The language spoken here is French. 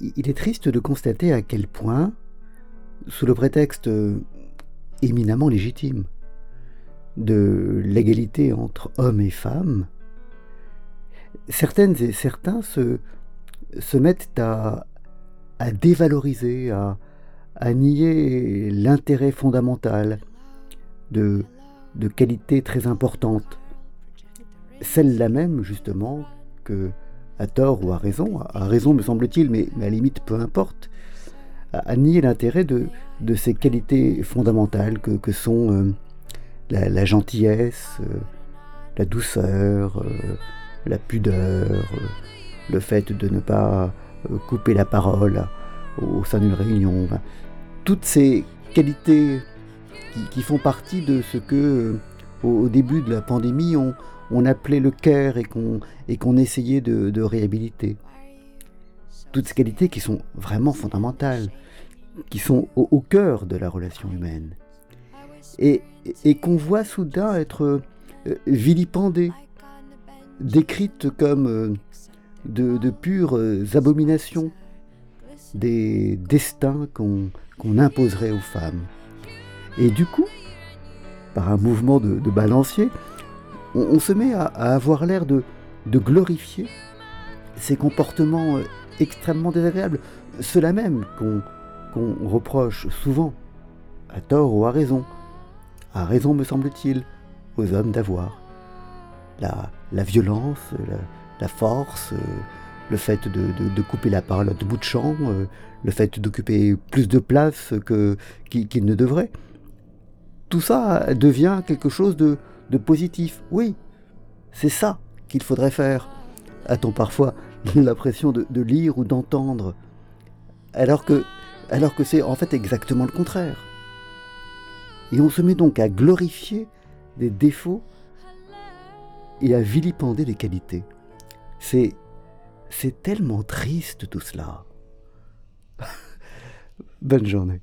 il est triste de constater à quel point, sous le prétexte éminemment légitime de l'égalité entre hommes et femmes, certaines et certains se, mettent à, dévaloriser, à, nier l'intérêt fondamental de, de qualités très importantes. Celle-là même, justement, que, à tort ou à raison, à raison me semble-t-il, mais, à limite peu importe, à, nier l'intérêt de, de, ces qualités fondamentales que, sont euh, la, gentillesse, euh, la douceur, euh, la pudeur, le fait de ne pas couper la parole au sein d'une réunion. toutes ces qualités qui, font partie de ce que, au, début de la pandémie, on, on appelait le cœur et qu'on essayait de, réhabiliter. Toutes ces qualités qui sont vraiment fondamentales, qui sont au, cœur de la relation humaine. Et, et qu'on voit soudain être euh, vilipendées, décrites comme euh, de, de, pures euh, abominations, des destins qu'on imposerait aux femmes. Et du coup, par un mouvement de, balancier, on, se met à, avoir l'air de, glorifier ces comportements euh, extrêmement désagréables, ceux-là même qu'on reproche souvent, à tort ou à raison, à raison me semble-t-il, aux hommes d'avoir. La, violence, la, force, euh, le fait de, couper la parole de bout de champ, euh, le fait d'occuper plus de place qu'il ne devrait tout ça devient quelque chose de, positif. Oui, c'est ça qu'il faudrait faire. A-t-on parfois l'impression de, lire ou d'entendre alors que, alors que c'est en fait exactement le contraire. Et on se met donc à glorifier des défauts et à vilipender des qualités. C'est, c'est tellement triste tout cela. Bonne journée.